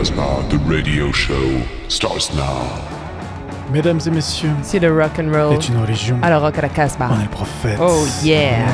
Casbah, the radio show starts now. Mesdames et messieurs, Si le rock and roll. est une religion. Alors rock à la Casbah. On est le prophète. Oh yeah.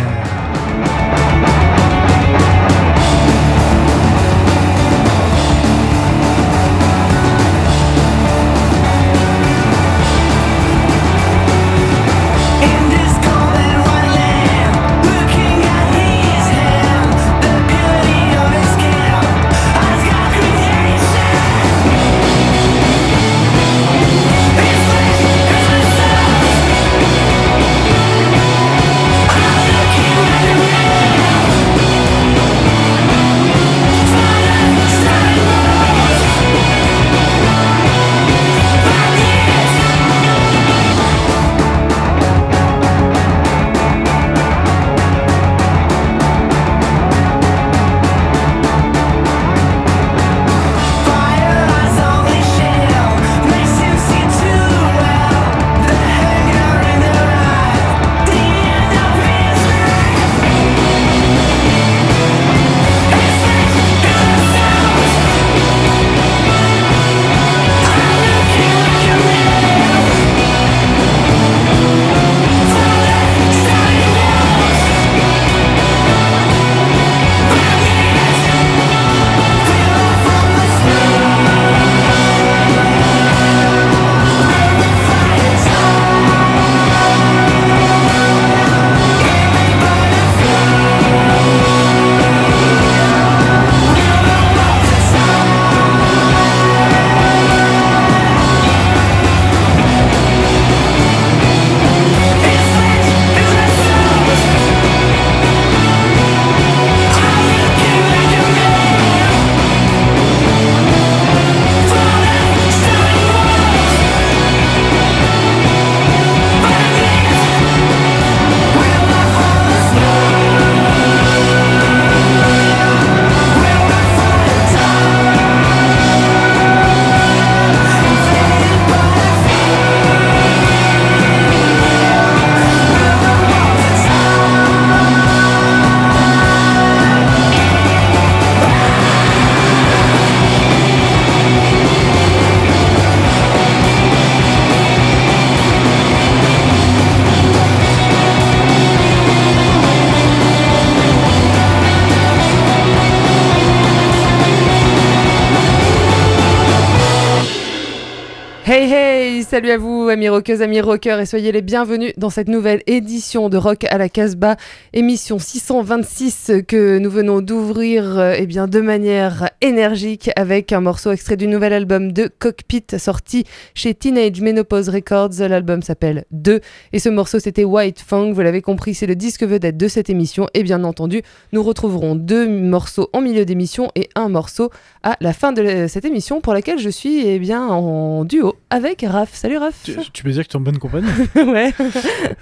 Rockeuses, amis rockeurs et soyez les bienvenus dans cette nouvelle édition de Rock à la Casbah, émission 626 que nous venons d'ouvrir euh, eh bien de manière énergique avec un morceau extrait du nouvel album de Cockpit sorti chez Teenage Menopause Records. L'album s'appelle 2 et ce morceau c'était White Fang, vous l'avez compris, c'est le disque vedette de cette émission et bien entendu, nous retrouverons deux morceaux en milieu d'émission et un morceau à la fin de la- cette émission pour laquelle je suis eh bien en duo avec Raph. Salut Raph. Peux dire que tu es en bonne compagnie. ouais.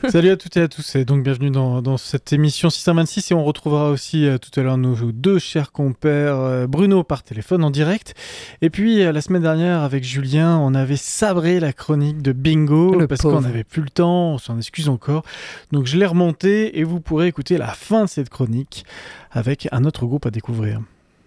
Salut à toutes et à tous et donc bienvenue dans, dans cette émission 626 et on retrouvera aussi euh, tout à l'heure nos deux chers compères euh, Bruno par téléphone en direct et puis euh, la semaine dernière avec Julien on avait sabré la chronique de Bingo Le parce qu'on n'avait plus le temps, on s'en excuse encore donc je l'ai remonté et vous pourrez écouter la fin de cette chronique avec un autre groupe à découvrir.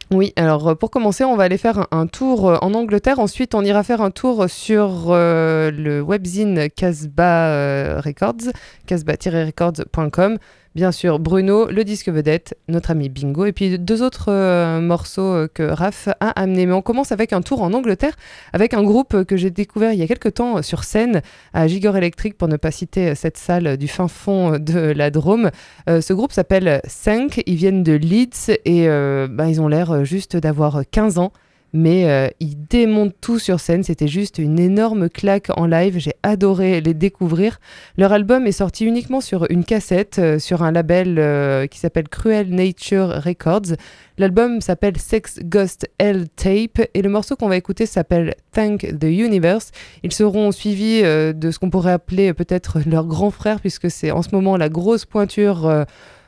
Oui, alors euh, pour commencer, on va aller faire un, tour euh, en Angleterre. Ensuite, on ira faire un tour sur euh, le webzine Casbah Records, casbah-records.com. Bien sûr, Bruno, le disque vedette, notre ami Bingo, et puis deux autres euh, morceaux euh, que Raph a amenés. Mais on commence avec un tour en Angleterre, avec un groupe que j'ai découvert il y a quelques temps euh, sur scène à Gigor Electric, pour ne pas citer cette salle du fin fond de la Drôme. Ce groupe s'appelle Cinq, ils viennent de Leeds et bah, ils ont l'air juste d'avoir 15 ans. Mais euh, ils démontent tout sur scène, c'était juste une énorme claque en live, j'ai adoré les découvrir. Leur album est sorti uniquement sur une cassette, euh, sur un label euh, qui s'appelle Cruel Nature Records. L'album s'appelle Sex Ghost Hell Tape et le morceau qu'on va écouter s'appelle Thank the Universe. Ils seront suivis de ce qu'on pourrait appeler peut-être leur grand frère, puisque c'est en ce moment la grosse pointure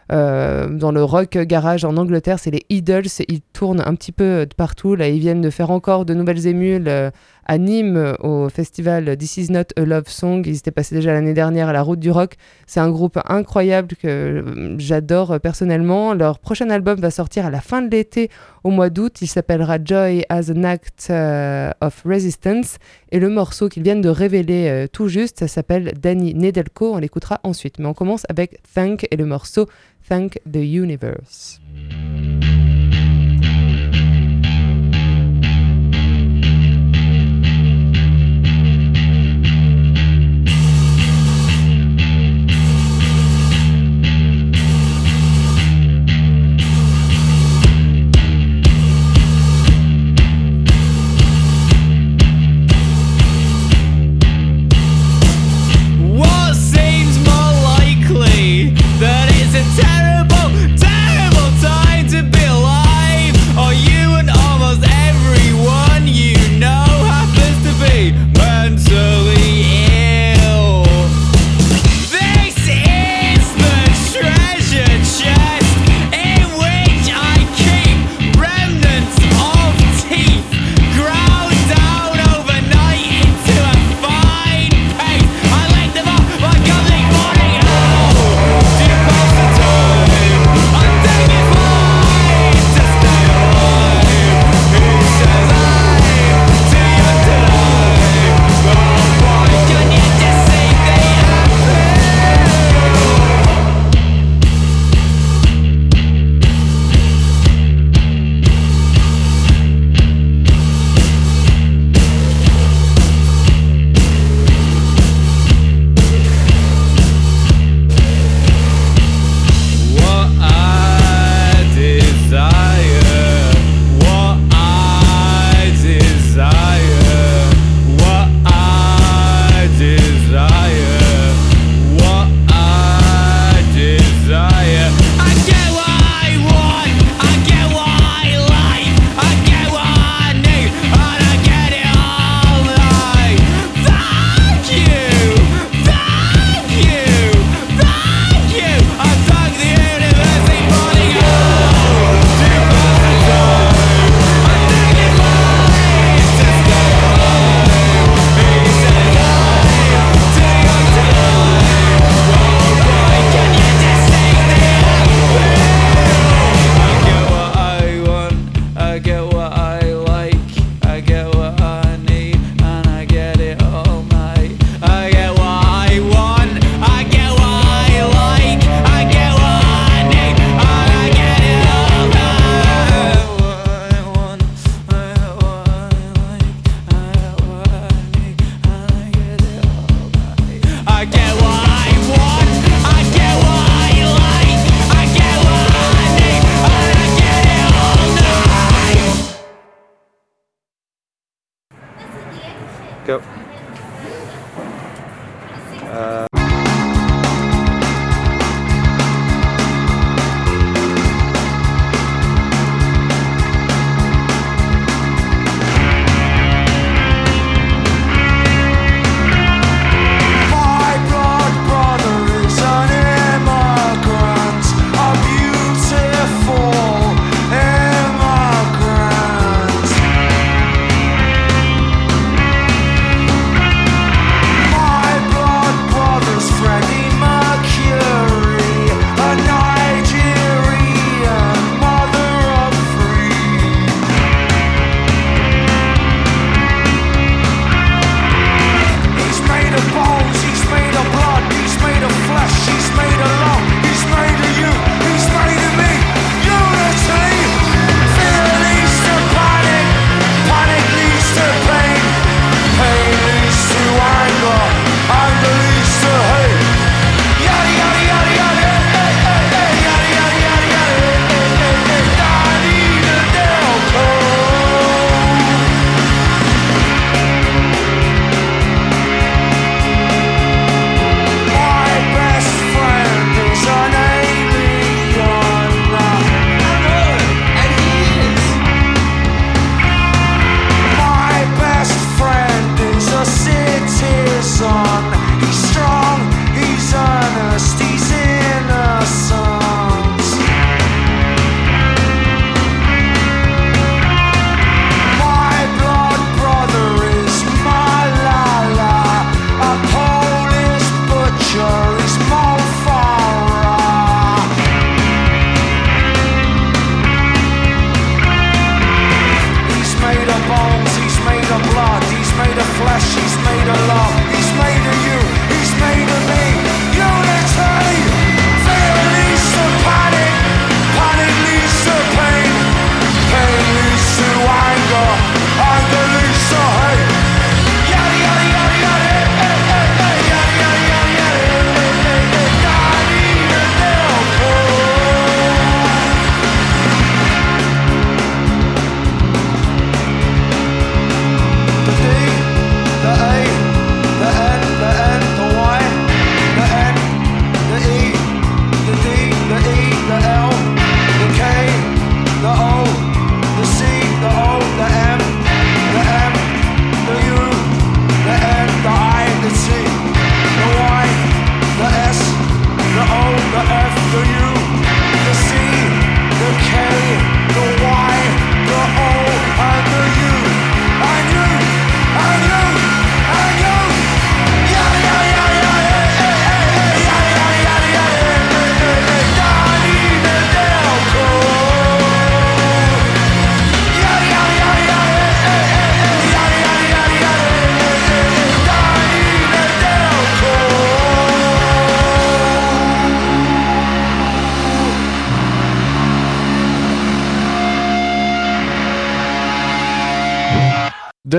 dans le rock garage en Angleterre, c'est les Idols. Ils tournent un petit peu partout. Là, ils viennent de faire encore de nouvelles émules à Nîmes euh, au festival This Is Not a Love Song. Ils étaient passés déjà l'année dernière à la Route du Rock. C'est un groupe incroyable que euh, j'adore euh, personnellement. Leur prochain album va sortir à la fin de l'été, au mois d'août. Il s'appellera Joy as an Act of Resistance. Et le morceau qu'ils viennent de révéler tout juste, ça s'appelle Danny Nedelko. On l'écoutera ensuite. Mais on commence avec Thank et le morceau Thank the Universe.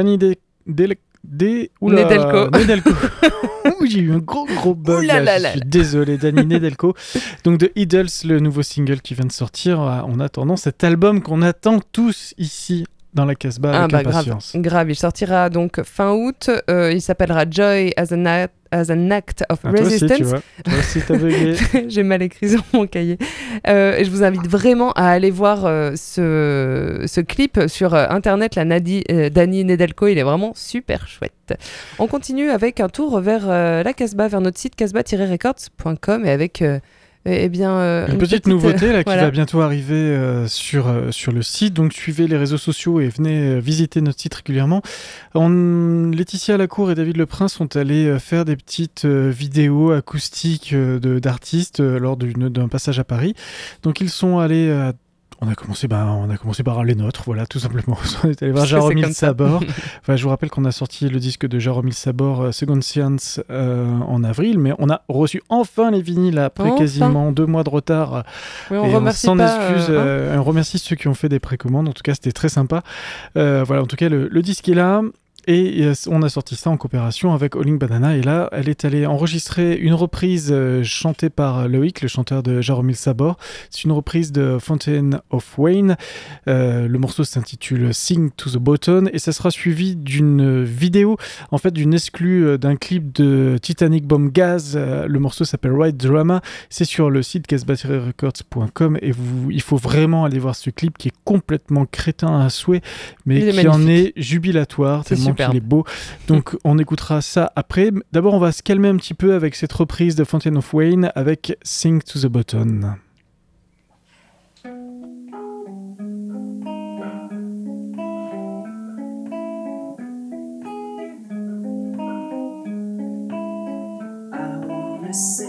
De... Del- De- oula, Nedelko. J'ai eu un gros gros bug. Ouh là là, là je suis désolé, Danny Nedelko. Donc de Idols, le nouveau single qui vient de sortir. euh, En attendant cet album qu'on attend tous ici dans la Casbah Ah avec bah grave, impatience. grave, il sortira donc fin août. euh, il s'appellera Joy as an, act, as an act of Ah, toi aussi, tu resistance. vois. Toi aussi, t'as bugué. J'ai mal écrit sur mon cahier. Euh, et je vous invite vraiment à aller voir euh, ce, ce clip sur internet. La Nadi, Danny Nedelko, il est vraiment super chouette. On continue avec un tour vers la Casbah, vers notre site casbah-records.com et avec eh bien, euh, Une petite, nouveauté là, qui voilà. va bientôt arriver euh, sur, euh, sur le site. Donc suivez les réseaux sociaux et venez euh, visiter notre site régulièrement. On- Laetitia Lacour et David Le Prince sont allés euh, faire des petites euh, vidéos acoustiques euh, d'artistes euh, lors d'un passage à Paris. Donc ils sont allés... euh, on a commencé, ben, on a commencé par les nôtres, voilà, tout simplement. On est allé voir Jaromil. Sabor. Enfin, je vous rappelle qu'on a sorti le disque de Jaromil Sabor, euh, Second Science, euh, en avril, mais on a reçu enfin les vinyles après Enfin. quasiment deux mois de retard. Oui, on Et remercie s'en excuse, euh, hein. on remercie ceux qui ont fait des précommandes. En tout cas, c'était très sympa. Euh, voilà, en tout cas, le, le disque est là. Et euh, on a sorti ça en coopération avec Alling Banana. Et là, elle est allée enregistrer une reprise euh, chantée par Loïc, le chanteur de Jaromil Sabor. C'est une reprise de Fountain of Wayne. Euh, le morceau s'intitule Sing to the Button. Et ça sera suivi d'une vidéo, en fait, d'une exclue d'un clip de Titanic Bomb Gaz. Le morceau s'appelle Ride Drama. C'est sur le site casbatteryrecords.com et vous, il faut vraiment aller voir ce clip qui est complètement crétin à souhait, mais est qui en est jubilatoire C'est tellement qu'il est beau. Donc on écoutera ça après. D'abord, on va se calmer un petit peu avec cette reprise de Fountain of Wayne avec Sing to the Button. I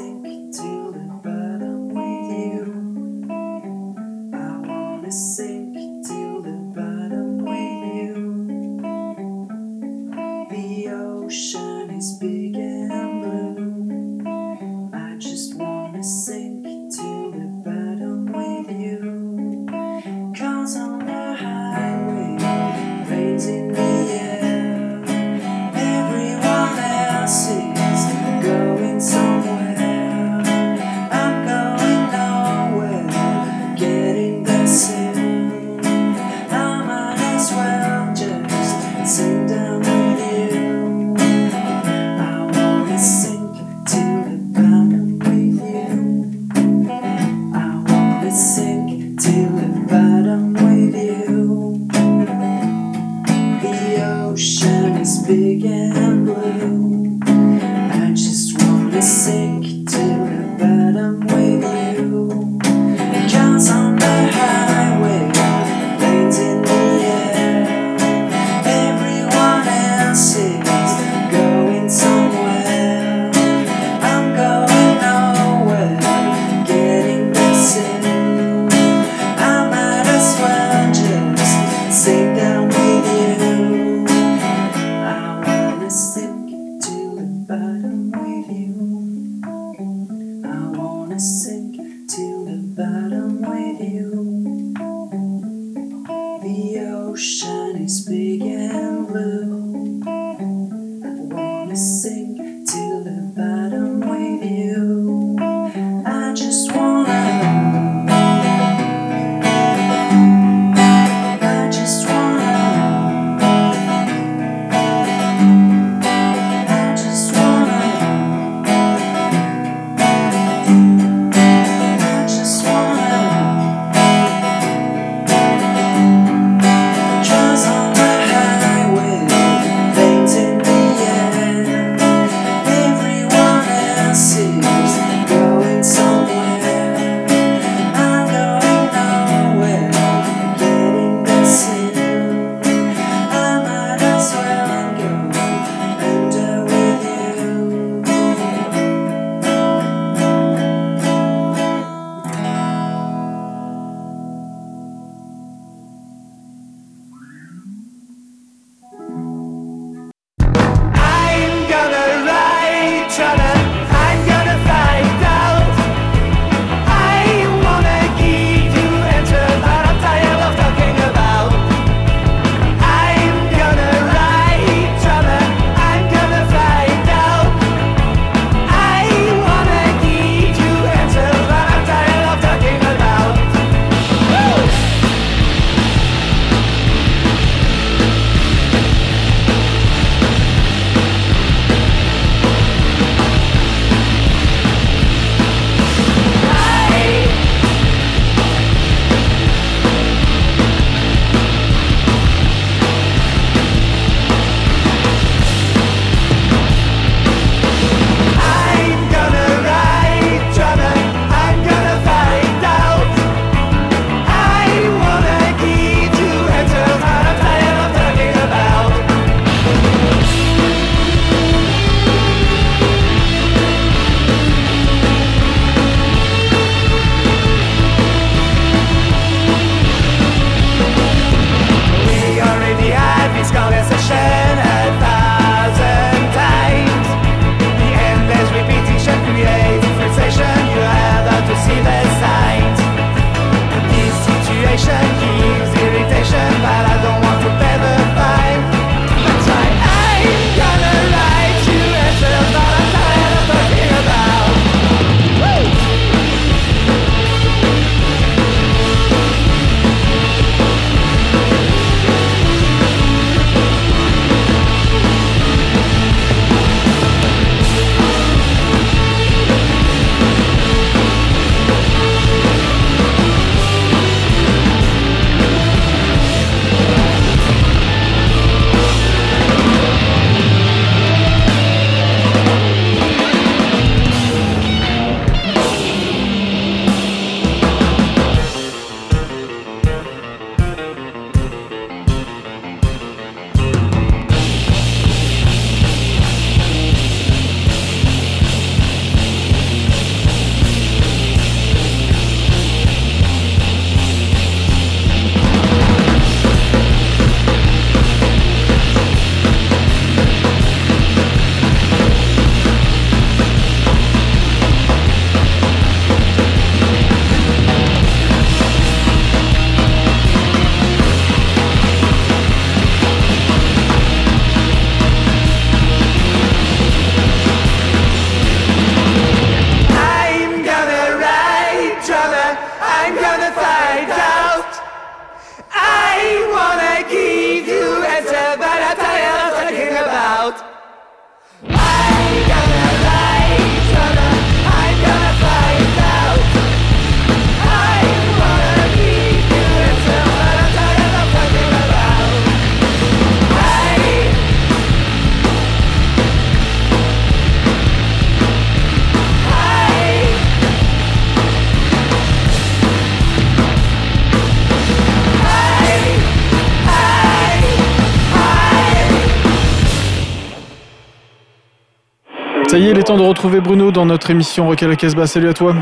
temps de retrouver Bruno dans notre émission Rock à la Casbah. Salut à toi.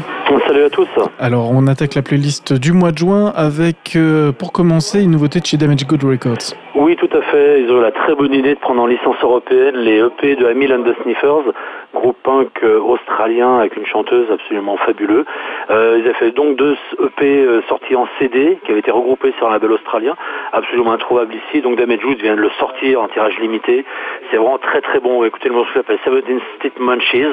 Salut à tous. Alors, on attaque la playlist du mois de juin avec, euh, pour commencer, une nouveauté de chez Damage Good Records. Oui, tout à fait. Ils ont eu la très bonne idée de prendre en licence européenne les EP de Hamil and the Sniffers, groupe punk euh, australien avec une chanteuse absolument fabuleuse. Euh, ils avaient fait donc deux EP euh, sortis en CD qui avaient été regroupés sur un label australien, absolument introuvable ici. Donc Damage Goods vient de le sortir en tirage limité. C'est vraiment très très bon. Écoutez le morceau qui s'appelle Seventeen Street Munchies.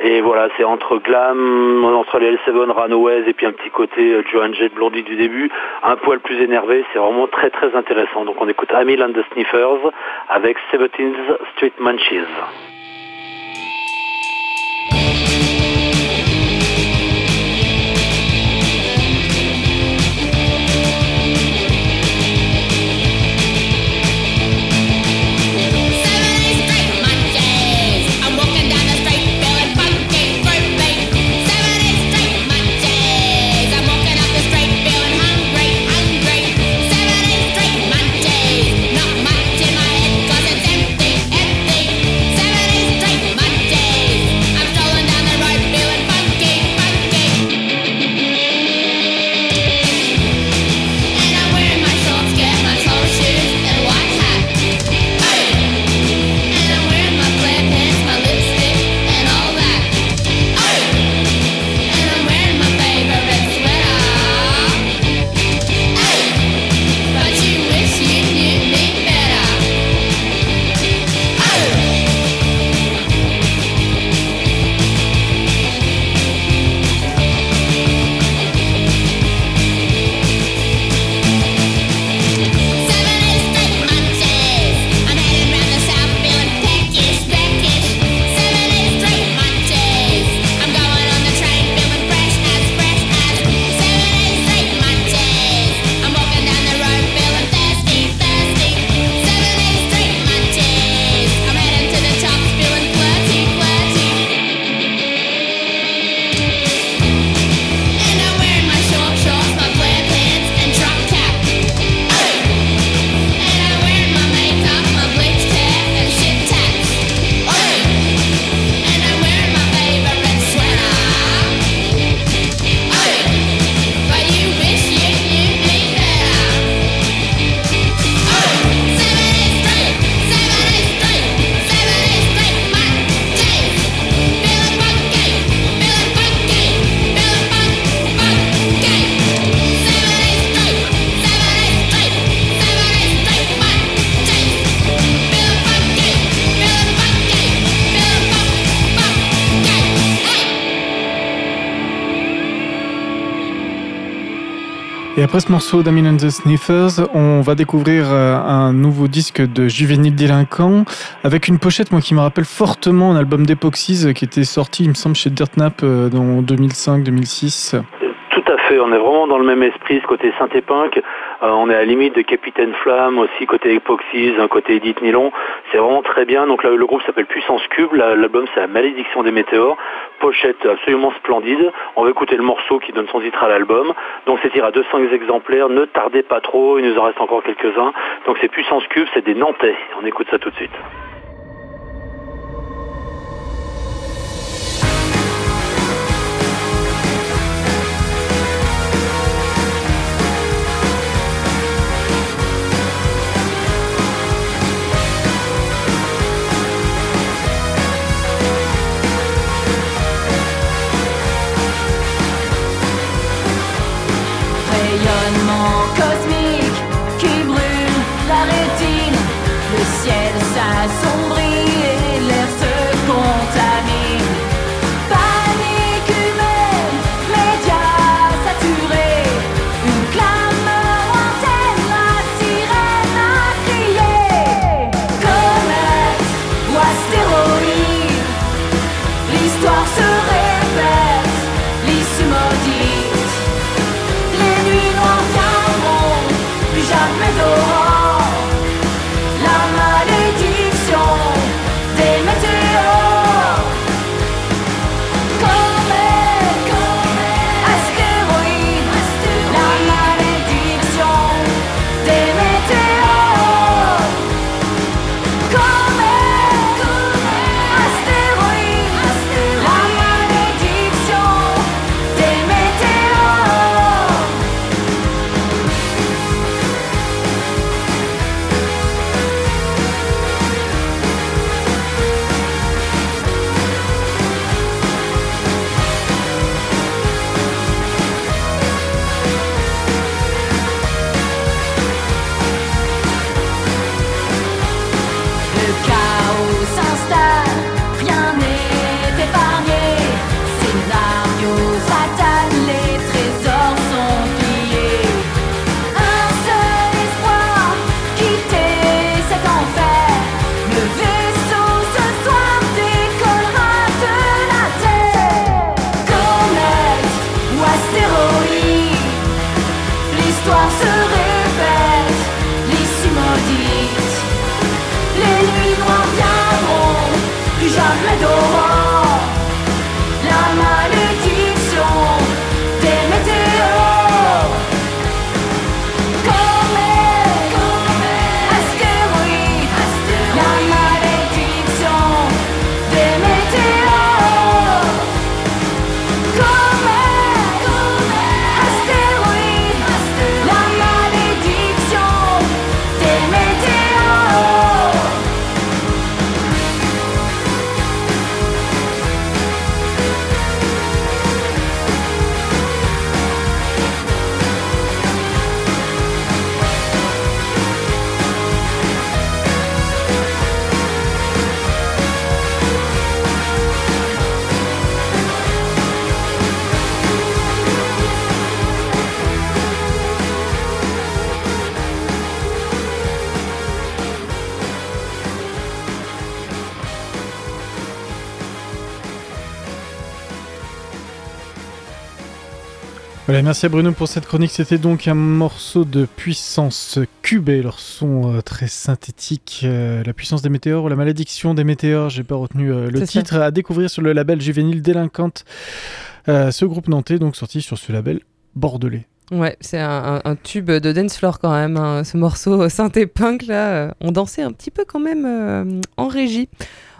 Et voilà, c'est entre glam, entre les L7 Runaways et puis un petit côté Joan Jett Blondie du début, un poil plus énervé. C'est vraiment très très intéressant. Donc on écoute Hamil and the Sniffers avec Seventeen Street Munchies. Après ce morceau d'Amin and the Sniffers, on va découvrir euh, un nouveau disque de Juvénile Délinquant avec une pochette moi qui me rappelle fortement un album d'Epoxies qui était sorti, il me semble, chez Dirtnap euh, dans 2005-2006. On est vraiment dans le même esprit, ce côté punk. Euh, on est à la limite de Capitaine Flamme, aussi côté Epoxies, un côté Edith Nylon. C'est vraiment très bien. Donc là, le groupe s'appelle Puissance Cube. La- L'album, c'est La Malédiction des Météores. Pochette absolument splendide. On va écouter le morceau qui donne son titre à l'album. Donc c'est tiré à 200 exemplaires. Ne tardez pas trop, il nous en reste encore quelques-uns. Donc c'est Puissance Cube, c'est des Nantais. On écoute ça tout de suite. Voilà, merci à Bruno pour cette chronique. C'était donc un morceau de puissance cubée, leur son euh, très synthétique. euh, la puissance des météores ou la malédiction des météores, j'ai pas retenu euh, le ça. titre, à découvrir sur le label juvénile délinquante. Ce groupe nantais, donc sorti sur ce label bordelais. Ouais, c'est un, un- un tube de dance floor quand même, hein, ce morceau synthé punk là. on dansait un petit peu quand même en régie.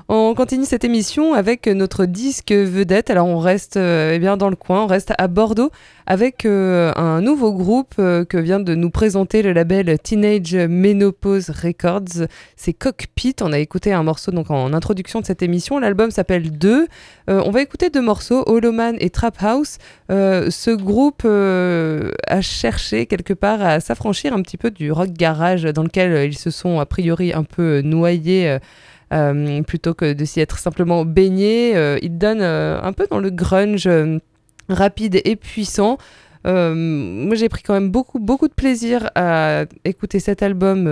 On continue cette émission avec notre disque vedette. Alors on reste euh, eh bien dans le coin, on reste à Bordeaux avec euh, un nouveau groupe euh, que vient de nous présenter le label Teenage Menopause Records. C'est Cockpit. On a écouté un morceau donc en introduction de cette émission. L'album s'appelle 2. on va écouter deux morceaux, Holoman et Trap House. Ce groupe a cherché quelque part à s'affranchir un petit peu du rock garage dans lequel ils se sont a priori un peu noyés. Euh, plutôt que de s'y être simplement baignés, euh, ils donnent euh, un peu dans le grunge rapide et puissant. Moi, j'ai pris quand même beaucoup, beaucoup de plaisir à écouter cet album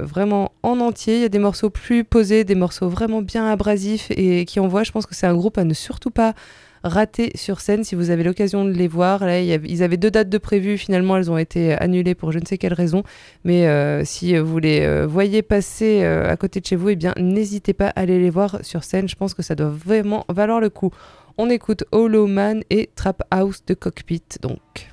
vraiment en entier. Il y a des morceaux plus posés, des morceaux vraiment bien abrasifs et qui envoient. Je pense que c'est un groupe à ne surtout pas rater sur scène si vous avez l'occasion de les voir. Là, ils avaient deux dates de prévues, finalement elles ont été annulées pour je ne sais quelle raison. Mais euh, si vous les euh, voyez passer euh, à côté de chez vous, eh bien n'hésitez pas à aller les voir sur scène. Je pense que ça doit vraiment valoir le coup. On écoute Hollow Man et Trap House de Cockpit donc.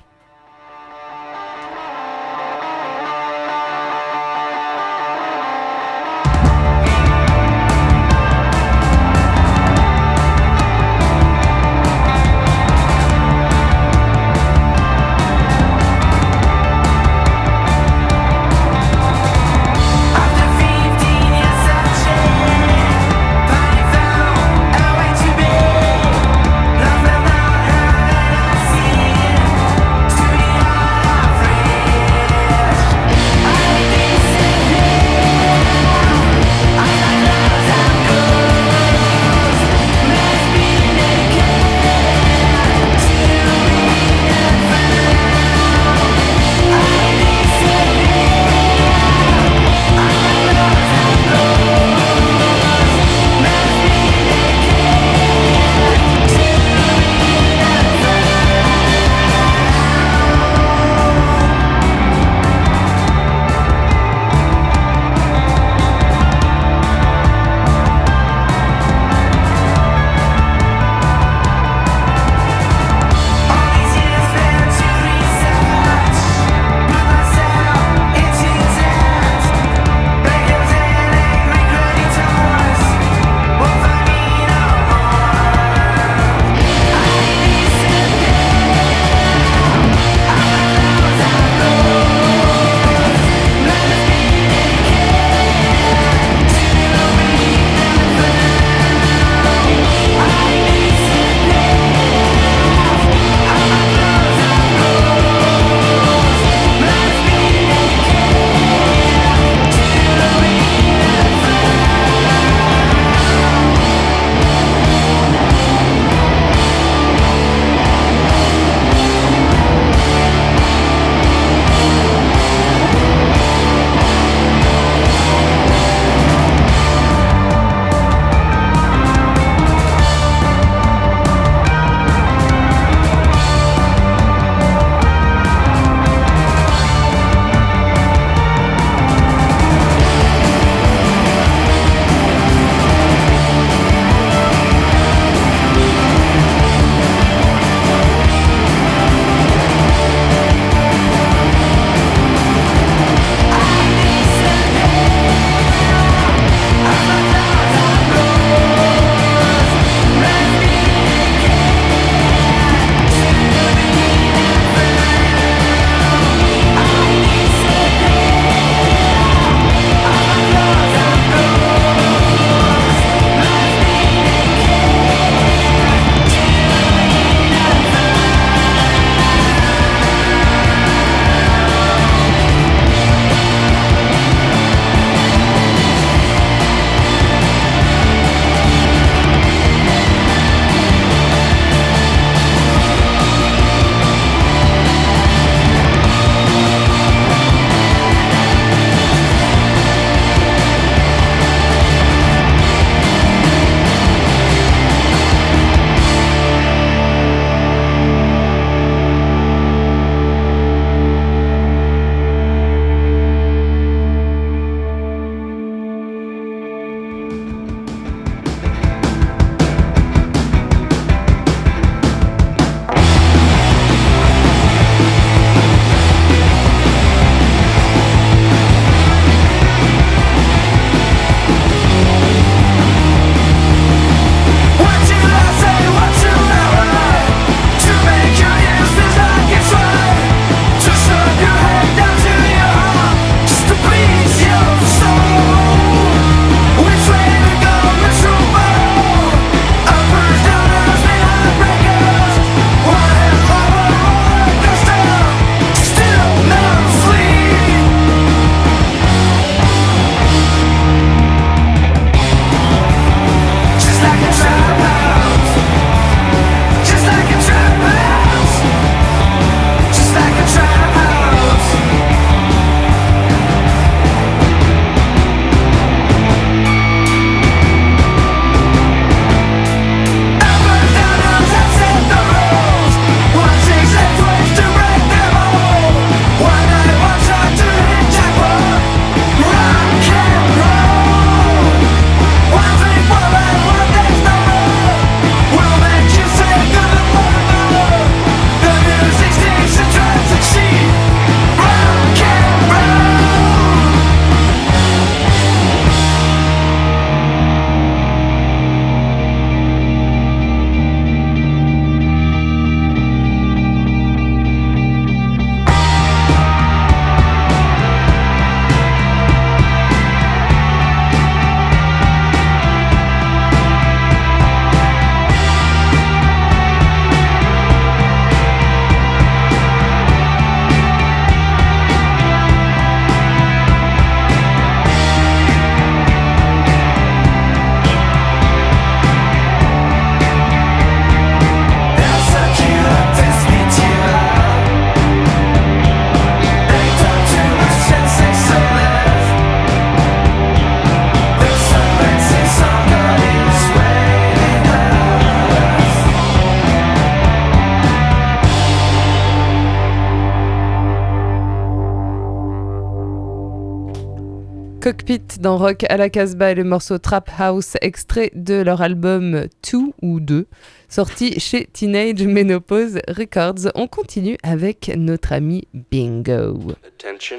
Cockpit dans Rock à la Casbah et le morceau Trap House extrait de leur album 2 ou 2 sorti chez Teenage Menopause Records. On continue avec notre ami Bingo. Attention.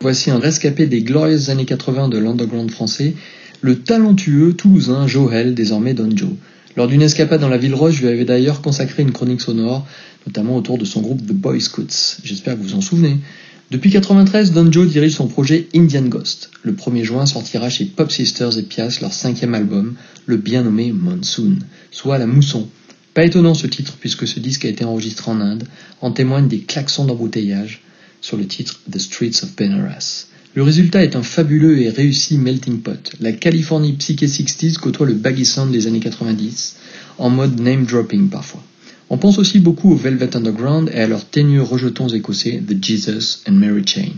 Voici un rescapé des glorieuses années 80 de l'underground français, le talentueux toulousain Joël, désormais Don Joe. Lors d'une escapade dans la ville rose, je lui avais d'ailleurs consacré une chronique sonore, notamment autour de son groupe The Boy Scouts. J'espère que vous vous en souvenez. Depuis 93, Don Joe dirige son projet Indian Ghost. Le 1er juin sortira chez Pop Sisters et Pias leur cinquième album, le bien nommé Monsoon, soit La Mousson. Pas étonnant ce titre puisque ce disque a été enregistré en Inde, en témoignent des klaxons d'embouteillage sur le titre The Streets of Benares. Le résultat est un fabuleux et réussi melting pot. La Californie Psyché 60s côtoie le baggy sound des années 90, en mode name dropping parfois. On pense aussi beaucoup au Velvet Underground et à leurs teigneux rejetons écossais The Jesus and Mary Chain.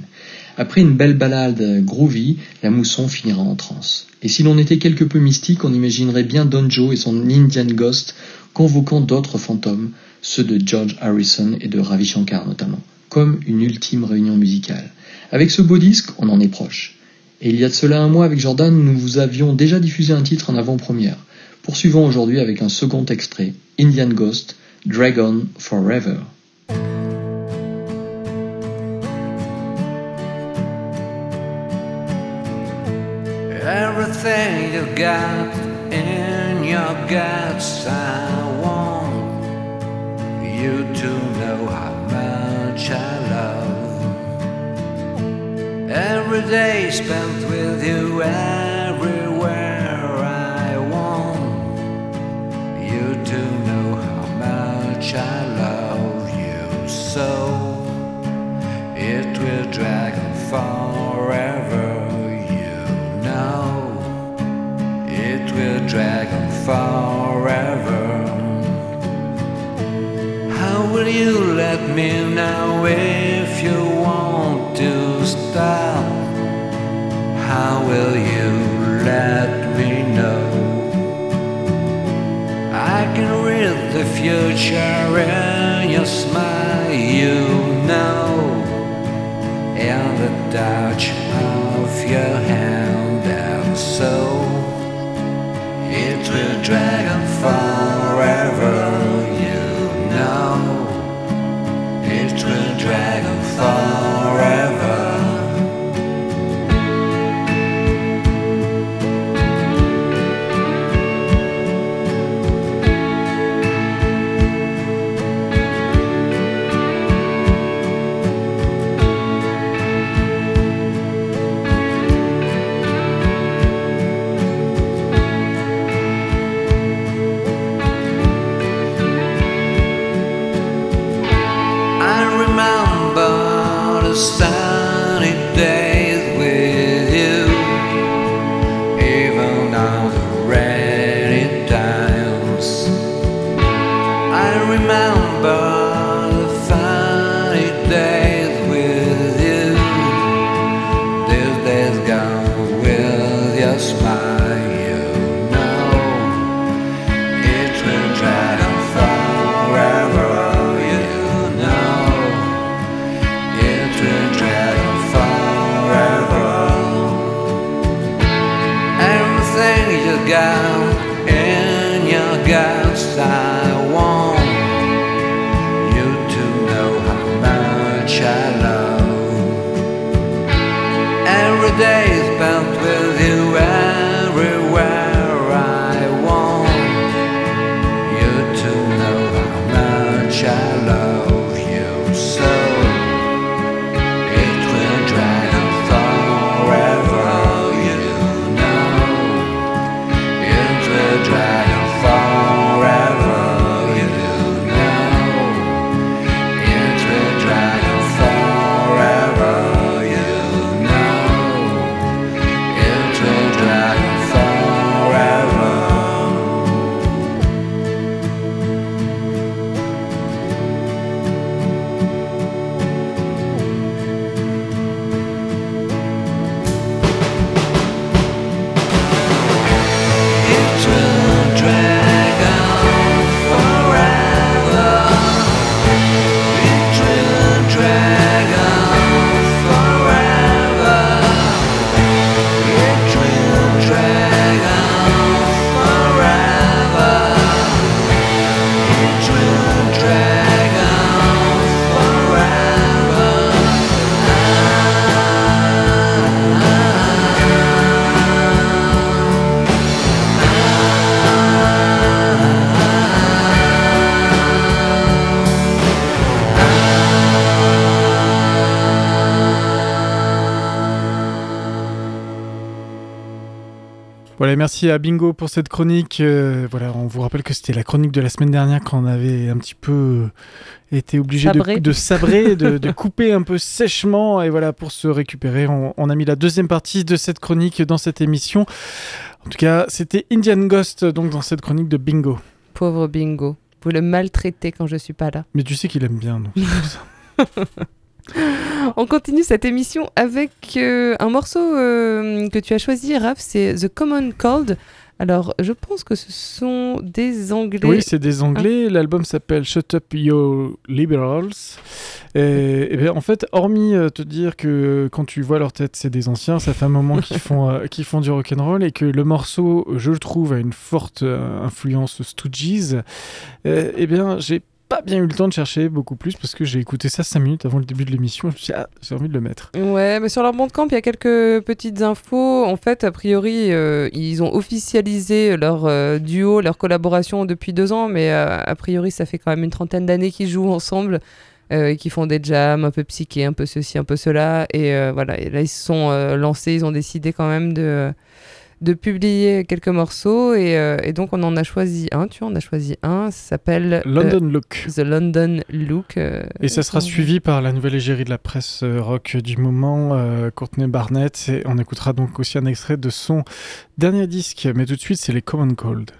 Après une belle balade groovy, la mousson finira en transe. Et si l'on était quelque peu mystique, on imaginerait bien Don Joe et son Indian Ghost convoquant d'autres fantômes, ceux de George Harrison et de Ravi Shankar notamment, comme une ultime réunion musicale. Avec ce beau disque, on en est proche. Et il y a de cela un mois avec Jordan, nous vous avions déjà diffusé un titre en avant-première. Poursuivons aujourd'hui avec un second extrait, Indian Ghost, Dragon Forever. Day spent with you, let me know? I can read the future merci à Bingo pour cette chronique. Euh, voilà, on vous rappelle que c'était la chronique de la semaine dernière quand on avait un petit peu euh, été obligé de, sabrer, de, de couper un peu sèchement. Et voilà, pour se récupérer, on, on a mis la deuxième partie de cette chronique dans cette émission. En tout cas, c'était Indian Ghost, donc dans cette chronique de Bingo. Pauvre Bingo. Vous le maltraitez quand je suis pas là. Mais tu sais qu'il aime bien, donc. On continue cette émission avec euh, un morceau euh, que tu as choisi, Raph, c'est The Common Cold. Alors, je pense que ce sont des Anglais. Oui, c'est des Anglais. L'album s'appelle Shut Up Your Liberals. Et, et bien, en fait, hormis euh, te dire que quand tu vois leur tête, c'est des anciens, ça fait un moment qu'ils font, euh, qu'ils font du rock'n'roll et que le morceau, je le trouve, a une forte euh, influence Stooges. Eh bien, j'ai pas bien eu le temps de chercher beaucoup plus parce que j'ai écouté ça 5 minutes avant le début de l'émission. Je me suis ah, j'ai envie de le mettre. Ouais, mais sur leur bandcamp, il y a quelques petites infos. En fait, a priori, euh, ils ont officialisé leur euh, duo, leur collaboration depuis deux ans, mais euh, a priori, ça fait quand même une trentaine d'années qu'ils jouent ensemble. et qui font des jams un peu psychés, un peu ceci, un peu cela. Et voilà, là, ils se sont lancés, ils ont décidé quand même de, de publier quelques morceaux. Et, euh, et donc, on en a choisi un, tu vois, on a choisi un, ça s'appelle euh, London Look. The London Look. euh, Et ça sera suivi par la nouvelle égérie de la presse rock du moment, Courtney Barnett. Et on écoutera donc aussi un extrait de son dernier disque. Mais tout de suite, c'est les Common Cold.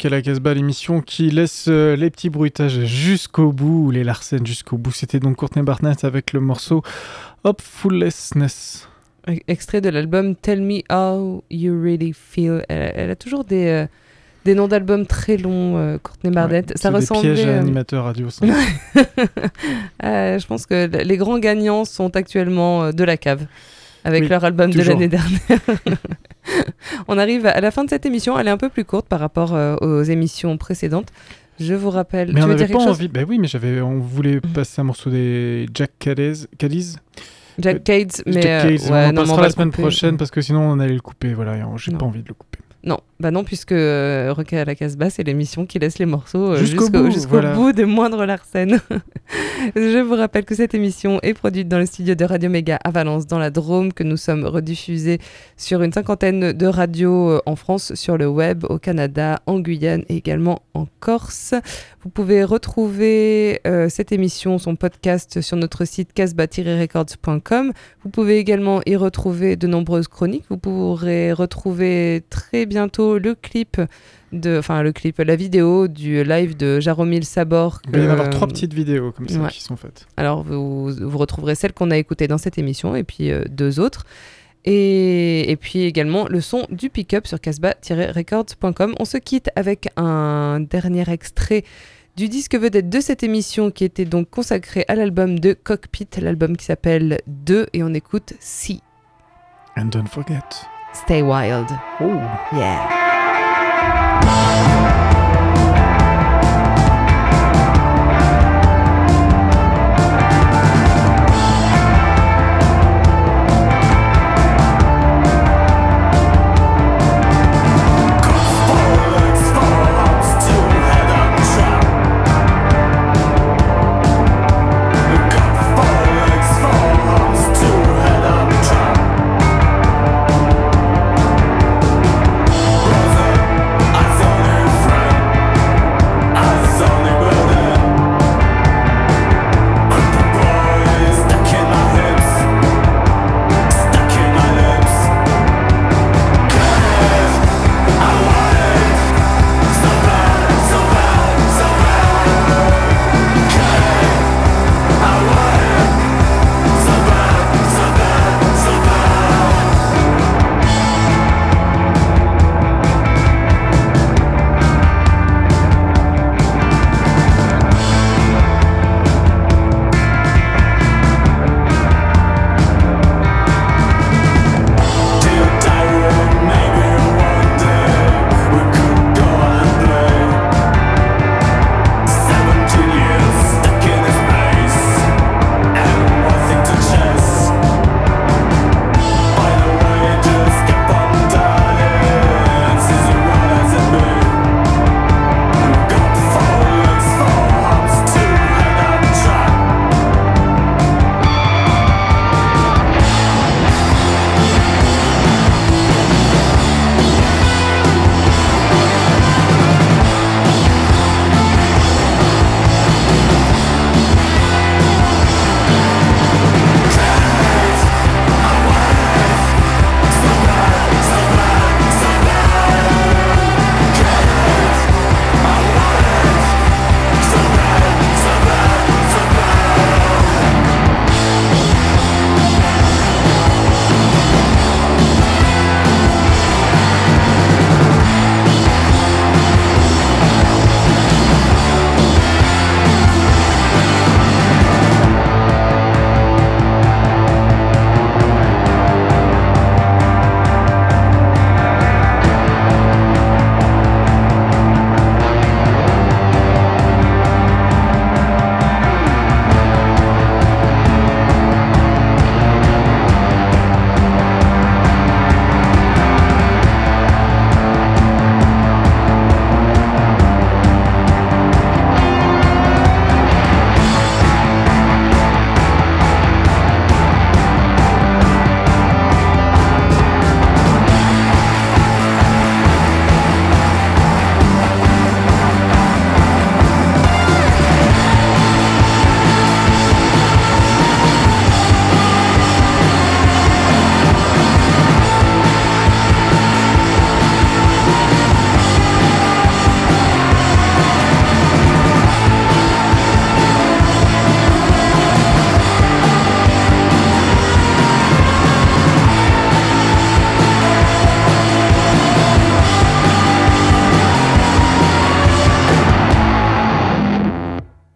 Rock à la Casbah, l'émission qui laisse euh, les petits bruitages jusqu'au bout, ou les Larsen jusqu'au bout. C'était donc Courtney Barnett avec le morceau Hopefulness. E- Extrait de l'album Tell Me How You Really Feel. Elle, elle a toujours des, euh, des noms d'albums très longs, euh, Courtney Barnett. ça C'est ressemblait. Des pièges à euh, animateurs radio. je pense que les grands gagnants sont actuellement de la cave avec Oui, leur album de l'année dernière. On arrive à la fin de cette émission. Elle est un peu plus courte par rapport euh, aux émissions précédentes. Je vous rappelle. Mais tu on n'avait pas envie. Bah oui, mais j'avais. On voulait passer un morceau des Jack Cadiz. Cadiz Jack Cades, mais Jack euh, Cades, ouais, on non, on passera la semaine couper. prochaine parce que sinon on allait le couper. Voilà, j'ai pas envie de le couper. Non, bah non, puisque euh, Rock à la Casbah, c'est l'émission qui laisse les morceaux euh, Jusqu'au bout, jusqu'au voilà. bout de moindre Larsen. Je vous rappelle que cette émission est produite dans le studio de Radio Méga à Valence, dans la Drôme, que nous sommes rediffusés sur une cinquantaine de radios euh, en France, sur le web, au Canada, en Guyane et également en Corse. Vous pouvez retrouver euh, cette émission, son podcast, sur notre site casbah-records.com. Vous pouvez également y retrouver de nombreuses chroniques. Vous pourrez retrouver très bientôt le clip de, enfin le clip, la vidéo du live de Jaromil Sabor. Il va y en avoir trois petites vidéos comme ça ouais. qui sont faites. Alors vous, vous retrouverez celle qu'on a écoutée dans cette émission et puis euh, deux autres. Et, et puis également le son du pick-up sur casbah-records.com. On se quitte avec un dernier extrait du disque vedette de cette émission qui était donc consacré à l'album de Cockpit, l'album qui s'appelle 2 et on écoute Si. And don't forget. Stay Wild. Oh. Yeah.